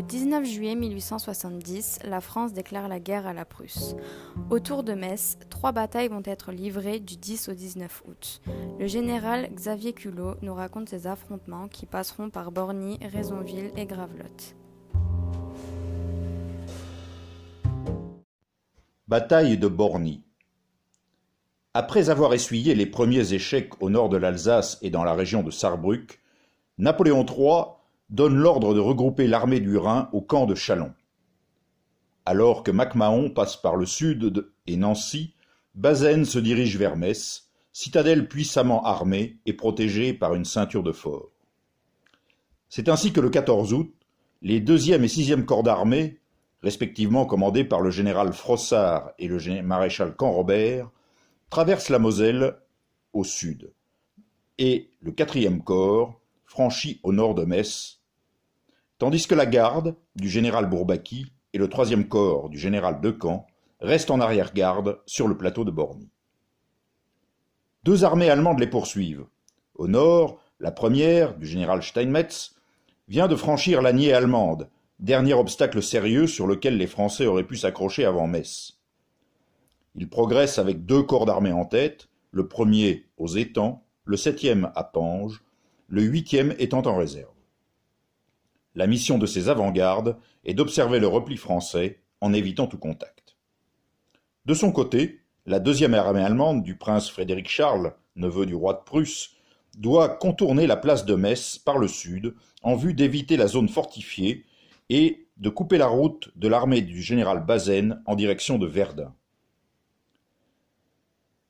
Le 19 juillet 1870, la France déclare la guerre à la Prusse. Autour de Metz, trois batailles vont être livrées du 10 au 19 août. Le général Xavier Culot nous raconte ces affrontements qui passeront par Borny, Raisonville et Gravelotte. Bataille de Borny. Après avoir essuyé les premiers échecs au nord de l'Alsace et dans la région de Sarrebruck, Napoléon III donne l'ordre de regrouper l'armée du Rhin au camp de Châlons. Alors que MacMahon passe par le sud et Nancy, Bazaine se dirige vers Metz, citadelle puissamment armée et protégée par une ceinture de forts. C'est ainsi que le 14 août, les 2e et 6e corps d'armée, respectivement commandés par le général Frossard et le maréchal Canrobert, traversent la Moselle au sud, et le 4e corps franchit au nord de Metz tandis que la garde du général Bourbaki et le troisième corps du général Decamps restent en arrière-garde sur le plateau de Borny. Deux armées allemandes les poursuivent. Au nord, la première, du général Steinmetz, vient de franchir l'Anier allemande, dernier obstacle sérieux sur lequel les Français auraient pu s'accrocher avant Metz. Il progresse avec deux corps d'armée en tête, le premier aux étangs, le septième à Pange, le huitième étant en réserve. La mission de ces avant-gardes est d'observer le repli français en évitant tout contact. De son côté, la deuxième armée allemande du prince Frédéric Charles, neveu du roi de Prusse, doit contourner la place de Metz par le sud en vue d'éviter la zone fortifiée et de couper la route de l'armée du général Bazaine en direction de Verdun.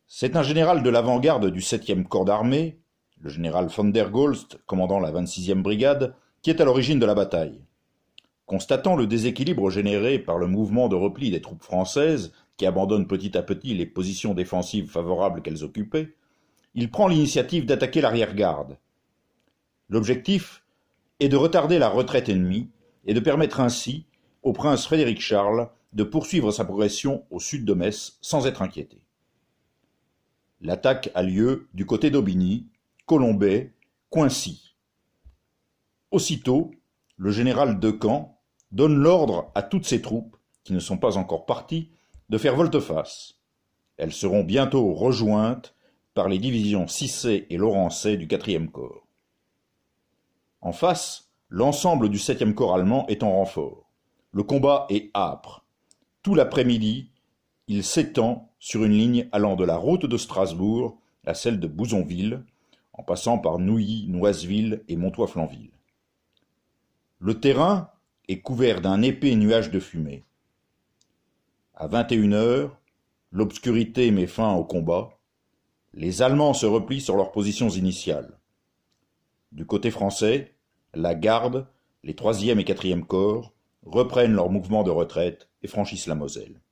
C'est un général de l'avant-garde du 7e corps d'armée, le général von der Golst, commandant la 26e brigade, qui est à l'origine de la bataille. Constatant le déséquilibre généré par le mouvement de repli des troupes françaises, qui abandonnent petit à petit les positions défensives favorables qu'elles occupaient, il prend l'initiative d'attaquer l'arrière-garde. L'objectif est de retarder la retraite ennemie et de permettre ainsi au prince Frédéric Charles de poursuivre sa progression au sud de Metz sans être inquiété. L'attaque a lieu du côté d'Aubigny, Colombay, Coincy. Aussitôt, le général Decamps donne l'ordre à toutes ses troupes, qui ne sont pas encore parties, de faire volte-face. Elles seront bientôt rejointes par les divisions 6C et Laurencey du 4e corps. En face, l'ensemble du 7e corps allemand est en renfort. Le combat est âpre. Tout l'après-midi, il s'étend sur une ligne allant de la route de Strasbourg à celle de Bouzonville, en passant par Nouilly, Noiseville et Montois-Flanville. Le terrain est couvert d'un épais nuage de fumée. À vingt et une heures, l'obscurité met fin au combat. Les Allemands se replient sur leurs positions initiales. Du côté français, la garde, les troisième et quatrième corps reprennent leur mouvement de retraite et franchissent la Moselle.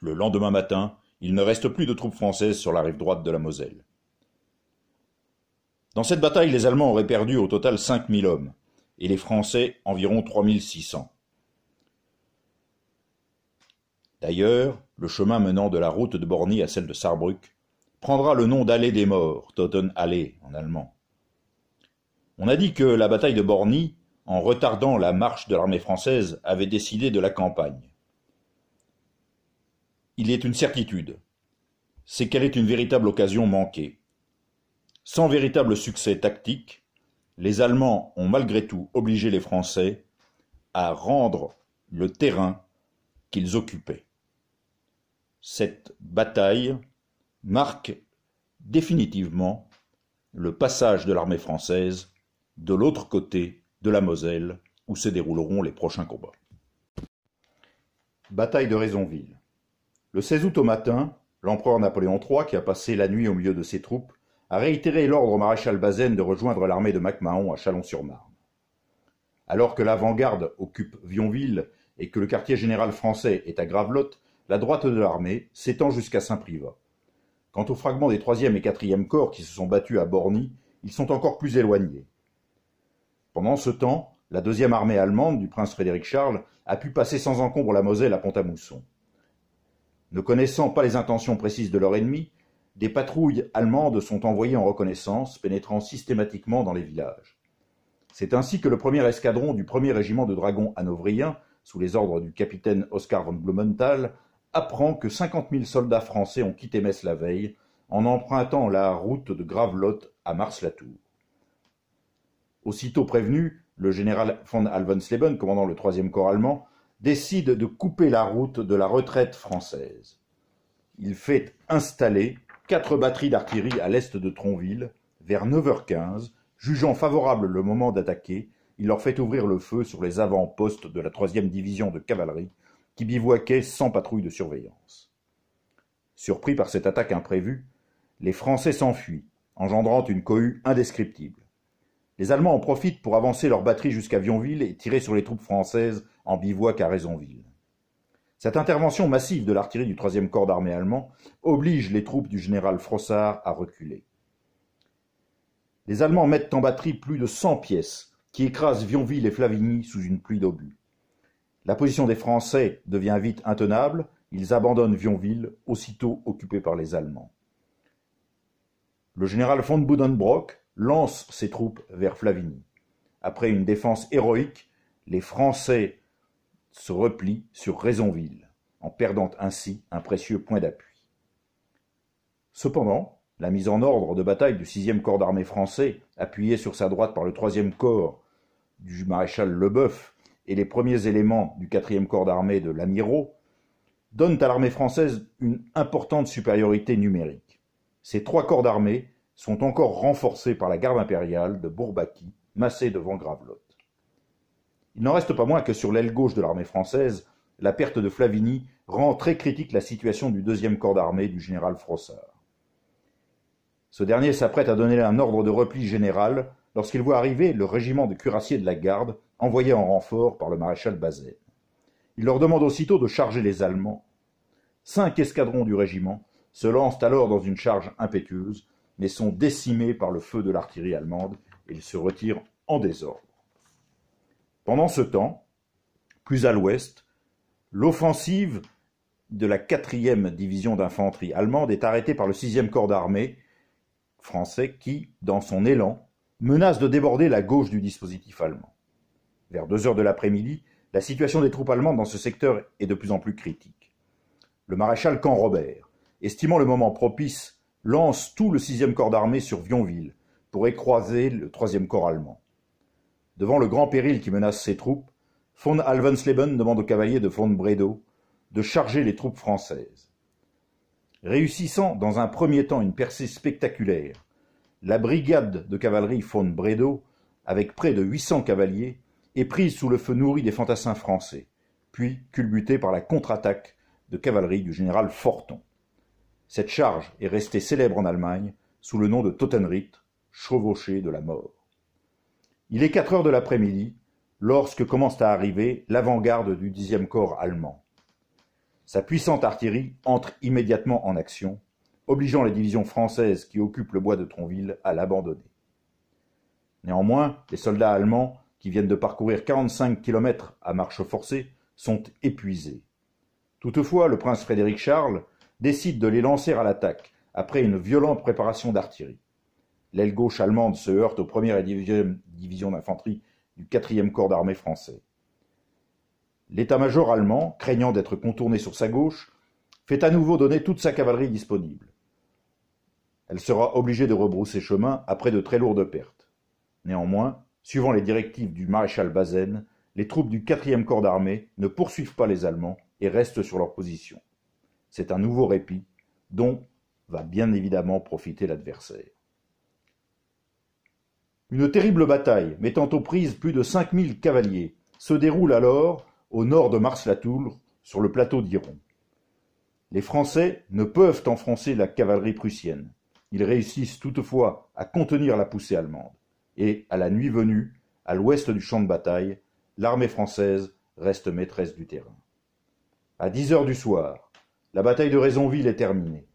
Le lendemain matin, il ne reste plus de troupes françaises sur la rive droite de la Moselle. Dans cette bataille, les Allemands auraient perdu au total cinq mille hommes, et les Français environ 3600. D'ailleurs, le chemin menant de la route de Borny à celle de Sarrebruck prendra le nom d'Allée des Morts, Totenallee en allemand. On a dit que la bataille de Borny, en retardant la marche de l'armée française, avait décidé de la campagne. Il est une certitude, c'est qu'elle est une véritable occasion manquée. Sans véritable succès tactique, les Allemands ont malgré tout obligé les Français à rendre le terrain qu'ils occupaient. Cette bataille marque définitivement le passage de l'armée française de l'autre côté de la Moselle où se dérouleront les prochains combats. Bataille de Raisonville. Le 16 août au matin, l'empereur Napoléon III, qui a passé la nuit au milieu de ses troupes, a réitéré l'ordre au maréchal Bazaine de rejoindre l'armée de MacMahon à Chalon-sur-Marne. Alors que l'avant-garde occupe Vionville et que le quartier général français est à Gravelotte, la droite de l'armée s'étend jusqu'à Saint-Privat. Quant aux fragments des 3e et 4e corps qui se sont battus à Borny, ils sont encore plus éloignés. Pendant ce temps, la deuxième armée allemande du prince Frédéric Charles a pu passer sans encombre la Moselle à Pont-à-Mousson. Ne connaissant pas les intentions précises de leur ennemi, des patrouilles allemandes sont envoyées en reconnaissance, pénétrant systématiquement dans les villages. C'est ainsi que le premier escadron du premier régiment de dragons hanovriens, sous les ordres du capitaine Oskar von Blumenthal, apprend que cinquante mille soldats français ont quitté Metz la veille en empruntant la route de Gravelotte à Mars-la-Tour. Aussitôt prévenu, le général von Alvensleben, commandant le troisième corps allemand, décide de couper la route de la retraite française. Il fait installer quatre batteries d'artillerie à l'est de Tronville. Vers 9h15, jugeant favorable le moment d'attaquer, il leur fait ouvrir le feu sur les avant-postes de la troisième division de cavalerie qui bivouaquait sans patrouille de surveillance. Surpris par cette attaque imprévue, les Français s'enfuient, engendrant une cohue indescriptible. Les Allemands en profitent pour avancer leurs batteries jusqu'à Vionville et tirer sur les troupes françaises en bivouac à Raisonville. Cette intervention massive de l'artillerie du troisième corps d'armée allemand oblige les troupes du général Frossard à reculer. Les Allemands mettent en batterie plus de cent pièces qui écrasent Vionville et Flavigny sous une pluie d'obus. La position des Français devient vite intenable, ils abandonnent Vionville, aussitôt occupé par les Allemands. Le général von Budenbrock lance ses troupes vers Flavigny. Après une défense héroïque, les Français se replient sur Raisonville, en perdant ainsi un précieux point d'appui. Cependant, la mise en ordre de bataille du 6e corps d'armée français, appuyé sur sa droite par le 3e corps du maréchal Leboeuf, et les premiers éléments du quatrième corps d'armée de l'Amirault donnent à l'armée française une importante supériorité numérique. Ces trois corps d'armée sont encore renforcés par la garde impériale de Bourbaki, massée devant Gravelotte. Il n'en reste pas moins que sur l'aile gauche de l'armée française, la perte de Flavigny rend très critique la situation du deuxième corps d'armée du général Frossard. Ce dernier s'apprête à donner un ordre de repli général lorsqu'il voit arriver le régiment de cuirassiers de la garde envoyés en renfort par le maréchal Bazaine. Il leur demande aussitôt de charger les Allemands. Cinq escadrons du régiment se lancent alors dans une charge impétueuse, mais sont décimés par le feu de l'artillerie allemande et ils se retirent en désordre. Pendant ce temps, plus à l'ouest, l'offensive de la quatrième division d'infanterie allemande est arrêtée par le sixième corps d'armée français qui, dans son élan, menace de déborder la gauche du dispositif allemand. Vers deux heures de l'après-midi, la situation des troupes allemandes dans ce secteur est de plus en plus critique. Le maréchal Canrobert, estimant le moment propice, lance tout le sixième corps d'armée sur Vionville pour écraser le troisième corps allemand. Devant le grand péril qui menace ses troupes, von Alvensleben demande aux cavaliers de von Bredow de charger les troupes françaises. Réussissant dans un premier temps une percée spectaculaire, la brigade de cavalerie von Bredow, avec près de 800 cavaliers, est prise sous le feu nourri des fantassins français, puis culbutée par la contre-attaque de cavalerie du général Forton. Cette charge est restée célèbre en Allemagne sous le nom de Totenritt, chevauché de la mort. Il est quatre heures de l'après-midi lorsque commence à arriver l'avant-garde du dixième corps allemand. Sa puissante artillerie entre immédiatement en action, obligeant les divisions françaises qui occupent le bois de Tronville à l'abandonner. Néanmoins, les soldats allemands qui viennent de parcourir 45 kilomètres à marche forcée, sont épuisés. Toutefois, le prince Frédéric Charles décide de les lancer à l'attaque, après une violente préparation d'artillerie. L'aile gauche allemande se heurte aux premières et dixième divisions d'infanterie du quatrième corps d'armée français. L'état-major allemand, craignant d'être contourné sur sa gauche, fait à nouveau donner toute sa cavalerie disponible. Elle sera obligée de rebrousser chemin après de très lourdes pertes. Néanmoins, Suivant les directives du maréchal Bazaine, les troupes du quatrième corps d'armée ne poursuivent pas les Allemands et restent sur leur position. C'est un nouveau répit dont va bien évidemment profiter l'adversaire. Une terrible bataille, mettant aux prises plus de 5000 cavaliers, se déroule alors au nord de Mars-la-Tour, sur le plateau d'Iron. Les Français ne peuvent enfoncer la cavalerie prussienne. Ils réussissent toutefois à contenir la poussée allemande et, à la nuit venue, à l'ouest du champ de bataille, l'armée française reste maîtresse du terrain. À dix heures du soir, la bataille de Raisonville est terminée.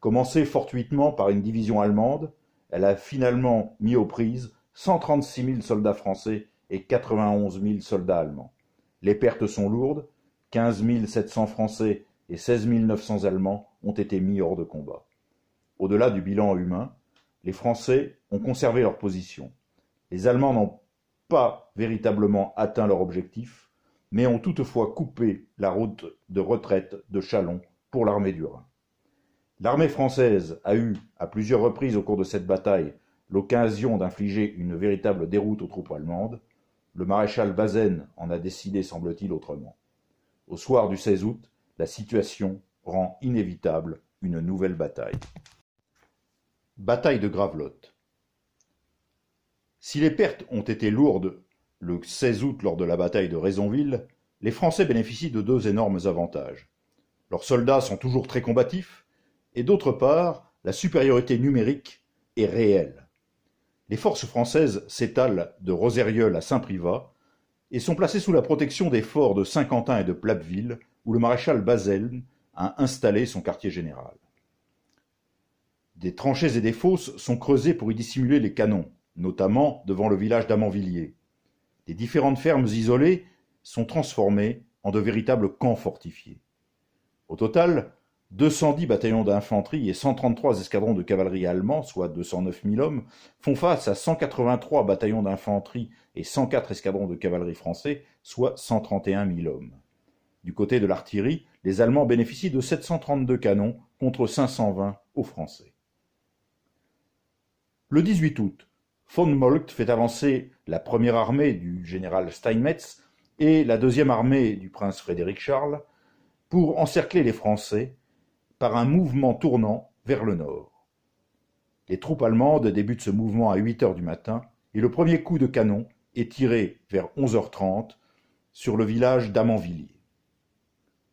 Commencée fortuitement par une division allemande, elle a finalement mis aux prises 136 000 soldats français et 91 000 soldats allemands. Les pertes sont lourdes, 15 700 Français et 16 900 Allemands ont été mis hors de combat. Au-delà du bilan humain, les Français ont conservé leur position. Les Allemands n'ont pas véritablement atteint leur objectif, mais ont toutefois coupé la route de retraite de Chalon pour l'armée du Rhin. L'armée française a eu, à plusieurs reprises au cours de cette bataille, l'occasion d'infliger une véritable déroute aux troupes allemandes. Le maréchal Bazaine en a décidé, semble-t-il, autrement. Au soir du 16 août, la situation rend inévitable une nouvelle bataille. Bataille de Gravelotte. Si les pertes ont été lourdes le 16 août lors de la bataille de Raisonville, les Français bénéficient de deux énormes avantages. Leurs soldats sont toujours très combatifs, et d'autre part, la supériorité numérique est réelle. Les forces françaises s'étalent de Roserieul à Saint-Privat et sont placées sous la protection des forts de Saint-Quentin et de Plappeville, où le maréchal Bazaine a installé son quartier général. Des tranchées et des fosses sont creusées pour y dissimuler les canons, notamment devant le village d'Amanvilliers. Les différentes fermes isolées sont transformées en de véritables camps fortifiés. Au total, 210 bataillons d'infanterie et 133 escadrons de cavalerie allemands, soit 209 000 hommes, font face à 183 bataillons d'infanterie et 104 escadrons de cavalerie français, soit 131 000 hommes. Du côté de l'artillerie, les Allemands bénéficient de 732 canons contre 520 aux Français. Le 18 août, von Moltke fait avancer la première armée du général Steinmetz et la deuxième armée du prince Frédéric Charles pour encercler les Français par un mouvement tournant vers le nord. Les troupes allemandes débutent ce mouvement à 8 heures du matin et le premier coup de canon est tiré vers 11h30 sur le village d'Amanvilliers.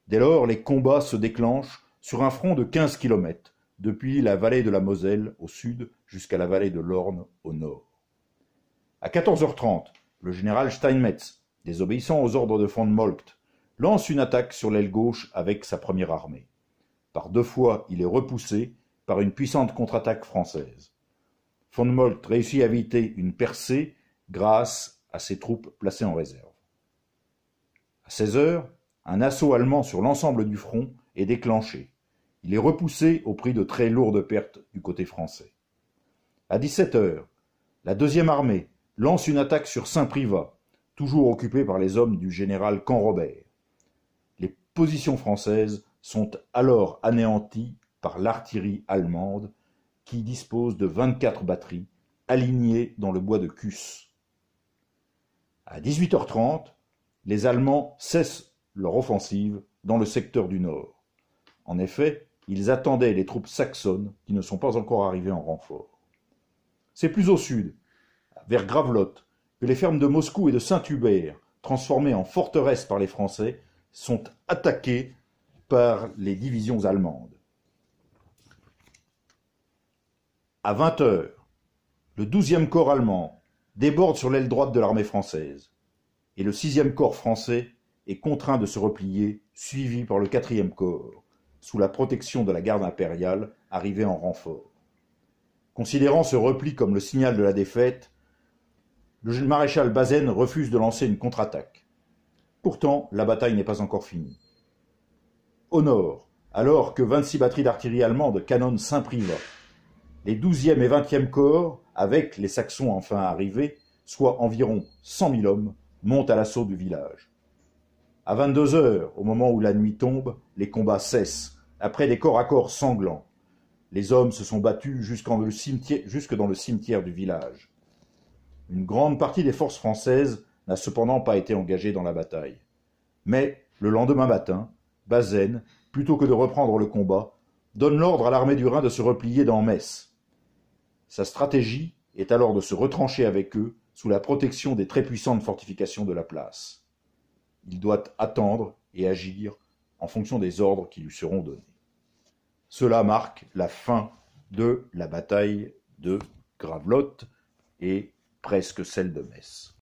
Dès lors, les combats se déclenchent sur un front de 15 kilomètres, depuis la vallée de la Moselle au sud jusqu'à la vallée de l'Orne au nord. À 14h30, le général Steinmetz, désobéissant aux ordres de von Moltke, lance une attaque sur l'aile gauche avec sa première armée. Deux fois, il est repoussé par une puissante contre-attaque française. Von Moltke réussit à éviter une percée grâce à ses troupes placées en réserve. À 16 heures, un assaut allemand sur l'ensemble du front est déclenché. Il est repoussé au prix de très lourdes pertes du côté français. À 17 heures, la deuxième armée lance une attaque sur Saint-Privat, toujours occupée par les hommes du général Canrobert. Les positions françaises sont alors anéantis par l'artillerie allemande qui dispose de 24 batteries alignées dans le bois de Cus. À 18h30, les Allemands cessent leur offensive dans le secteur du nord. En effet, ils attendaient les troupes saxonnes qui ne sont pas encore arrivées en renfort. C'est plus au sud, vers Gravelotte, que les fermes de Moscou et de Saint-Hubert, transformées en forteresses par les Français, sont attaquées par les divisions allemandes. À 20 heures, le 12e corps allemand déborde sur l'aile droite de l'armée française, et le 6e corps français est contraint de se replier, suivi par le 4e corps, sous la protection de la garde impériale arrivée en renfort. Considérant ce repli comme le signal de la défaite, le maréchal Bazaine refuse de lancer une contre-attaque. Pourtant, la bataille n'est pas encore finie. Au nord, alors que 26 batteries d'artillerie allemande canonnent Saint-Privat, les 12e et 20e corps, avec les Saxons enfin arrivés, soit environ 100 000 hommes, montent à l'assaut du village. À 22 heures, au moment où la nuit tombe, les combats cessent, après des corps à corps sanglants. Les hommes se sont battus jusque dans le cimetière du village. Une grande partie des forces françaises n'a cependant pas été engagée dans la bataille. Mais, le lendemain matin, Bazaine, plutôt que de reprendre le combat, donne l'ordre à l'armée du Rhin de se replier dans Metz. Sa stratégie est alors de se retrancher avec eux sous la protection des très puissantes fortifications de la place. Il doit attendre et agir en fonction des ordres qui lui seront donnés. Cela marque la fin de la bataille de Gravelotte et presque celle de Metz.